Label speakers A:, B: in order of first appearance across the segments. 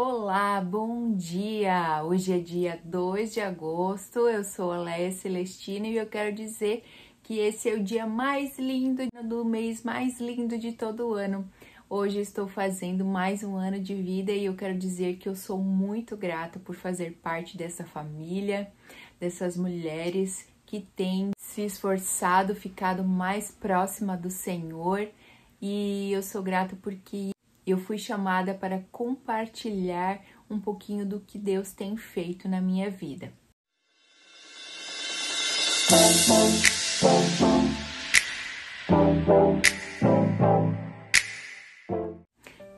A: Olá, bom dia! Hoje é dia 2 de agosto, eu sou a Leia Celestina e eu quero dizer que esse é o dia mais lindo do mês mais lindo de todo o ano. Hoje estou fazendo mais um ano de vida e eu quero dizer que eu sou muito grata por fazer parte dessa família, dessas mulheres que têm se esforçado, ficado mais próxima do Senhor e eu sou grata porque eu fui chamada para compartilhar um pouquinho do que Deus tem feito na minha vida.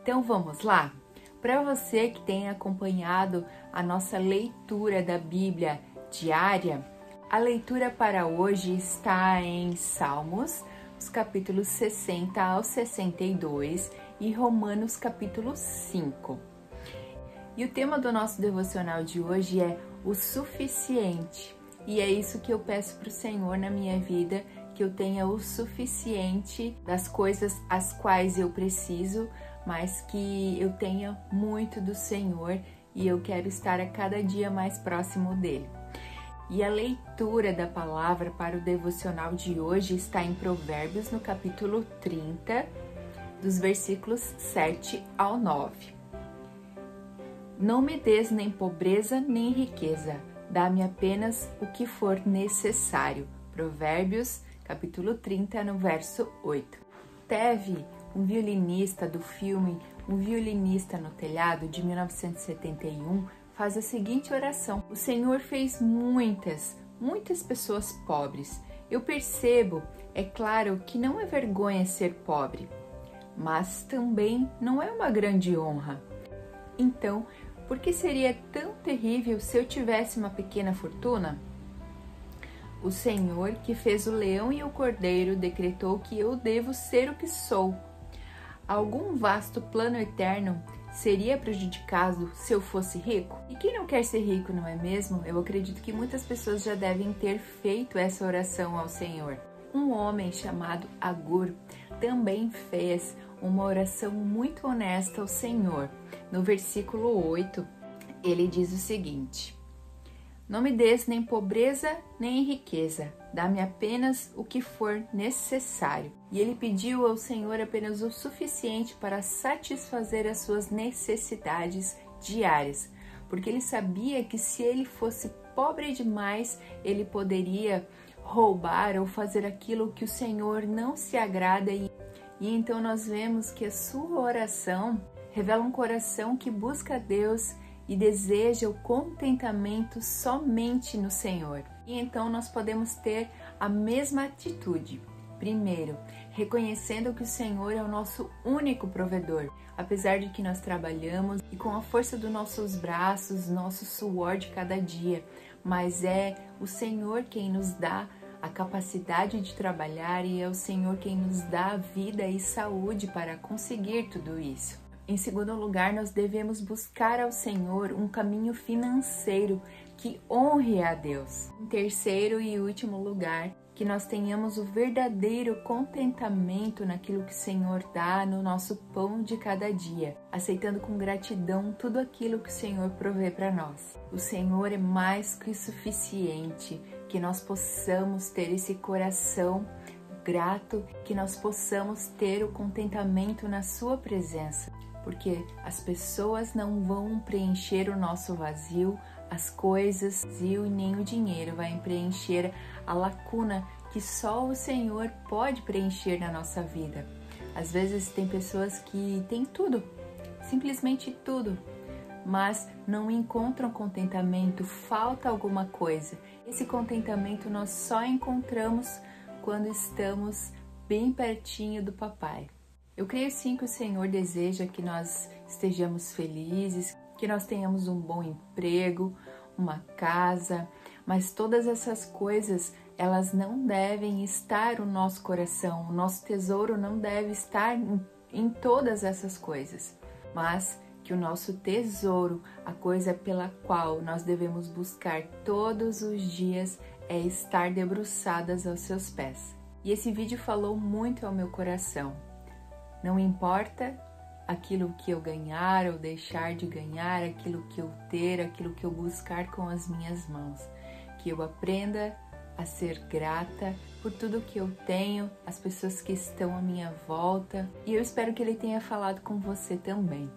A: Então vamos lá? Para você que tem acompanhado a nossa leitura da Bíblia diária, a leitura para hoje está em Salmos, os capítulos 60 ao 62 e Romanos capítulo 5. E o tema do nosso devocional de hoje é o suficiente. E é isso que eu peço para o Senhor na minha vida, que eu tenha o suficiente das coisas as quais eu preciso, mas que eu tenha muito do Senhor e eu quero estar a cada dia mais próximo dele. E a leitura da palavra para o devocional de hoje está em Provérbios, no capítulo 30, dos versículos 7 ao 9. Não me des nem pobreza nem riqueza, dá-me apenas o que for necessário. Provérbios, capítulo 30, no verso 8. Teve, um violinista do filme Um Violinista no Telhado, de 1971, faz a seguinte oração: O Senhor fez muitas, muitas pessoas pobres. Eu percebo, é claro, que não é vergonha ser pobre mas também não é uma grande honra. Então, por que seria tão terrível se eu tivesse uma pequena fortuna? O Senhor que fez o leão e o cordeiro decretou que eu devo ser o que sou. Algum vasto plano eterno seria prejudicado se eu fosse rico? E quem não quer ser rico, não é mesmo? Eu acredito que muitas pessoas já devem ter feito essa oração ao Senhor. Um homem chamado Agur também fez uma oração muito honesta ao Senhor. No versículo 8, ele diz o seguinte: Não me des nem pobreza nem riqueza, dá-me apenas o que for necessário. E ele pediu ao Senhor apenas o suficiente para satisfazer as suas necessidades diárias, porque ele sabia que se ele fosse pobre demais, ele poderia roubar ou fazer aquilo que o Senhor não se agrada e e então nós vemos que a sua oração revela um coração que busca Deus e deseja o contentamento somente no Senhor. E então nós podemos ter a mesma atitude. Primeiro, reconhecendo que o Senhor é o nosso único provedor, apesar de que nós trabalhamos e com a força dos nossos braços, nosso suor de cada dia, mas é o Senhor quem nos dá a capacidade de trabalhar e é o Senhor quem nos dá vida e saúde para conseguir tudo isso. Em segundo lugar, nós devemos buscar ao Senhor um caminho financeiro que honre a Deus. Em terceiro e último lugar, que nós tenhamos o verdadeiro contentamento naquilo que o Senhor dá no nosso pão de cada dia, aceitando com gratidão tudo aquilo que o Senhor provê para nós. O Senhor é mais que suficiente que nós possamos ter esse coração grato, que nós possamos ter o contentamento na Sua presença, porque as pessoas não vão preencher o nosso vazio, as coisas e nem o dinheiro vai preencher a lacuna que só o Senhor pode preencher na nossa vida. Às vezes tem pessoas que têm tudo, simplesmente tudo, mas não encontram contentamento, falta alguma coisa. Esse contentamento nós só encontramos quando estamos bem pertinho do papai. Eu creio sim que o Senhor deseja que nós estejamos felizes, que nós tenhamos um bom emprego, uma casa, mas todas essas coisas elas não devem estar no nosso coração, o nosso tesouro não deve estar em, em todas essas coisas, mas que o nosso tesouro, a coisa pela qual nós devemos buscar todos os dias, é estar debruçadas aos seus pés. E esse vídeo falou muito ao meu coração. Não importa aquilo que eu ganhar ou deixar de ganhar, aquilo que eu ter, aquilo que eu buscar com as minhas mãos. Que eu aprenda a ser grata por tudo que eu tenho, as pessoas que estão à minha volta, e eu espero que ele tenha falado com você também.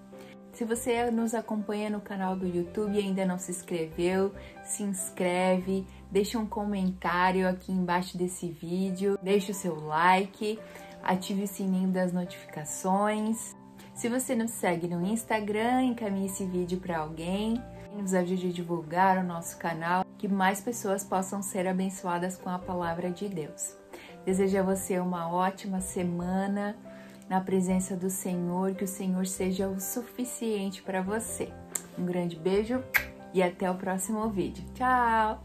A: Se você nos acompanha no canal do YouTube e ainda não se inscreveu, se inscreve, deixa um comentário aqui embaixo desse vídeo, deixa o seu like, ative o sininho das notificações. Se você nos segue no Instagram, encaminhe esse vídeo para alguém e nos ajude a divulgar o nosso canal, que mais pessoas possam ser abençoadas com a palavra de Deus. Desejo a você uma ótima semana na presença do Senhor, que o Senhor seja o suficiente para você. Um grande beijo e até o próximo vídeo. Tchau!